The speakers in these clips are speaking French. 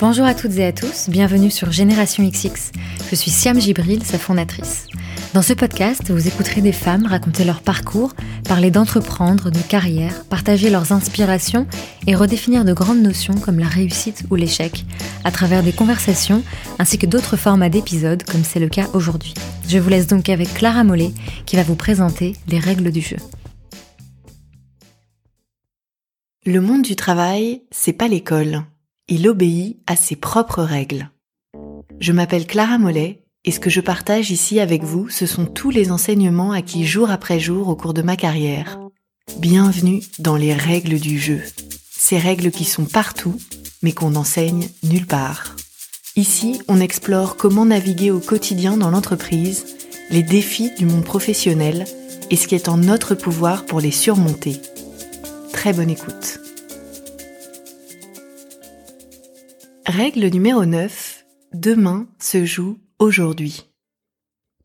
Bonjour à toutes et à tous, bienvenue sur Génération XX. Je suis Siam Gibril, sa fondatrice. Dans ce podcast, vous écouterez des femmes raconter leur parcours, parler d'entreprendre, de carrière, partager leurs inspirations et redéfinir de grandes notions comme la réussite ou l'échec, à travers des conversations ainsi que d'autres formats d'épisodes comme c'est le cas aujourd'hui. Je vous laisse donc avec Clara Mollet qui va vous présenter les règles du jeu. Le monde du travail, c'est pas l'école il obéit à ses propres règles. Je m'appelle Clara Mollet et ce que je partage ici avec vous, ce sont tous les enseignements acquis jour après jour au cours de ma carrière. Bienvenue dans les règles du jeu. Ces règles qui sont partout, mais qu'on n'enseigne nulle part. Ici, on explore comment naviguer au quotidien dans l'entreprise, les défis du monde professionnel et ce qui est en notre pouvoir pour les surmonter. Très bonne écoute. Règle numéro 9. Demain se joue aujourd'hui.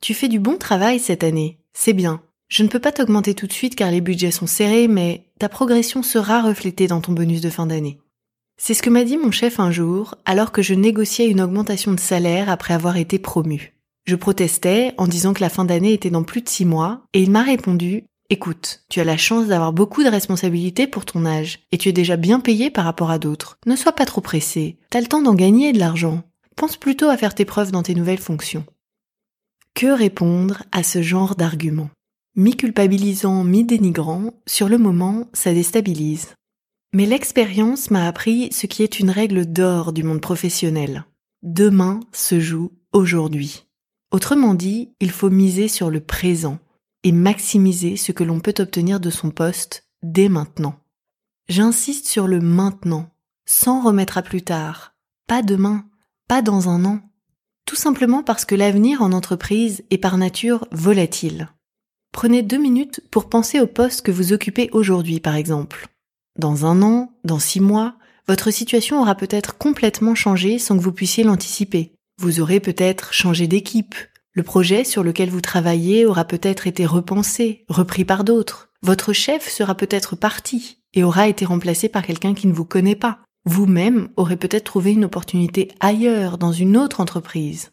Tu fais du bon travail cette année, c'est bien. Je ne peux pas t'augmenter tout de suite car les budgets sont serrés, mais ta progression sera reflétée dans ton bonus de fin d'année. C'est ce que m'a dit mon chef un jour alors que je négociais une augmentation de salaire après avoir été promu. Je protestais en disant que la fin d'année était dans plus de six mois et il m'a répondu Écoute, tu as la chance d'avoir beaucoup de responsabilités pour ton âge, et tu es déjà bien payé par rapport à d'autres. Ne sois pas trop pressé, t'as le temps d'en gagner de l'argent. Pense plutôt à faire tes preuves dans tes nouvelles fonctions. Que répondre à ce genre d'argument Mi-culpabilisant, mi-dénigrant, sur le moment, ça déstabilise. Mais l'expérience m'a appris ce qui est une règle d'or du monde professionnel. Demain se joue aujourd'hui. Autrement dit, il faut miser sur le présent, et maximiser ce que l'on peut obtenir de son poste dès maintenant. J'insiste sur le maintenant, sans remettre à plus tard, pas demain, pas dans un an, tout simplement parce que l'avenir en entreprise est par nature volatile. Prenez deux minutes pour penser au poste que vous occupez aujourd'hui, par exemple. Dans un an, dans six mois, votre situation aura peut-être complètement changé sans que vous puissiez l'anticiper. Vous aurez peut-être changé d'équipe, le projet sur lequel vous travaillez aura peut-être été repensé, repris par d'autres. Votre chef sera peut-être parti et aura été remplacé par quelqu'un qui ne vous connaît pas. Vous-même aurez peut-être trouvé une opportunité ailleurs, dans une autre entreprise.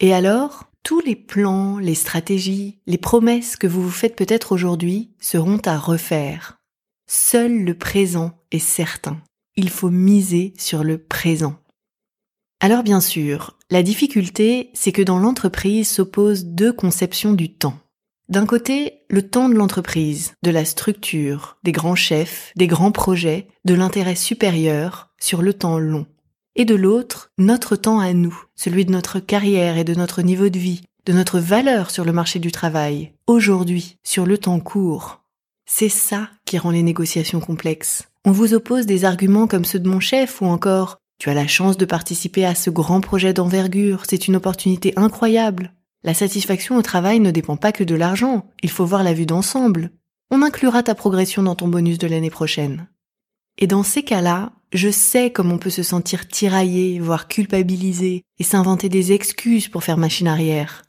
Et alors, tous les plans, les stratégies, les promesses que vous vous faites peut-être aujourd'hui seront à refaire. Seul le présent est certain. Il faut miser sur le présent. Alors bien sûr, la difficulté, c'est que dans l'entreprise s'opposent deux conceptions du temps. D'un côté, le temps de l'entreprise, de la structure, des grands chefs, des grands projets, de l'intérêt supérieur sur le temps long. Et de l'autre, notre temps à nous, celui de notre carrière et de notre niveau de vie, de notre valeur sur le marché du travail, aujourd'hui, sur le temps court. C'est ça qui rend les négociations complexes. On vous oppose des arguments comme ceux de mon chef ou encore tu as la chance de participer à ce grand projet d'envergure, c'est une opportunité incroyable. La satisfaction au travail ne dépend pas que de l'argent, il faut voir la vue d'ensemble. On inclura ta progression dans ton bonus de l'année prochaine. Et dans ces cas-là, je sais comme on peut se sentir tiraillé, voire culpabilisé, et s'inventer des excuses pour faire machine arrière.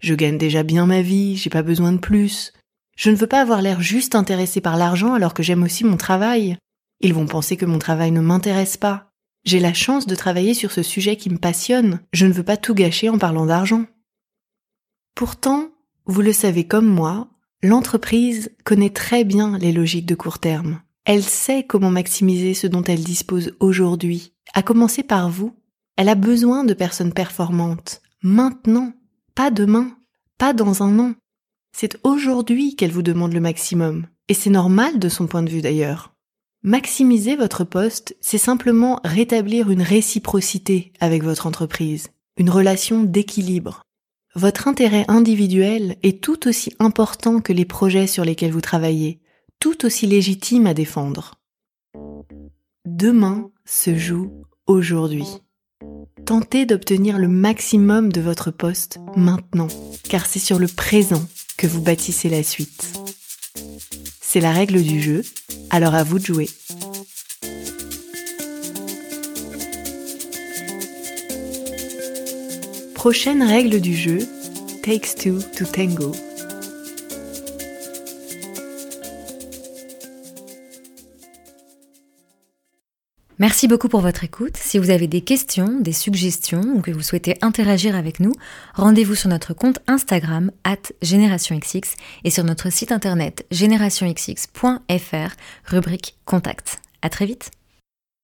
Je gagne déjà bien ma vie, j'ai pas besoin de plus. Je ne veux pas avoir l'air juste intéressé par l'argent alors que j'aime aussi mon travail. Ils vont penser que mon travail ne m'intéresse pas. J'ai la chance de travailler sur ce sujet qui me passionne, je ne veux pas tout gâcher en parlant d'argent. Pourtant, vous le savez comme moi, l'entreprise connaît très bien les logiques de court terme. Elle sait comment maximiser ce dont elle dispose aujourd'hui, à commencer par vous. Elle a besoin de personnes performantes, maintenant, pas demain, pas dans un an. C'est aujourd'hui qu'elle vous demande le maximum, et c'est normal de son point de vue d'ailleurs. Maximiser votre poste, c'est simplement rétablir une réciprocité avec votre entreprise, une relation d'équilibre. Votre intérêt individuel est tout aussi important que les projets sur lesquels vous travaillez, tout aussi légitime à défendre. Demain se joue aujourd'hui. Tentez d'obtenir le maximum de votre poste maintenant, car c'est sur le présent que vous bâtissez la suite. C'est la règle du jeu, alors à vous de jouer. Prochaine règle du jeu, takes two to tango. Merci beaucoup pour votre écoute. Si vous avez des questions, des suggestions ou que vous souhaitez interagir avec nous, rendez-vous sur notre compte Instagram at GénérationXX et sur notre site internet générationxx.fr, rubrique Contact. À très vite!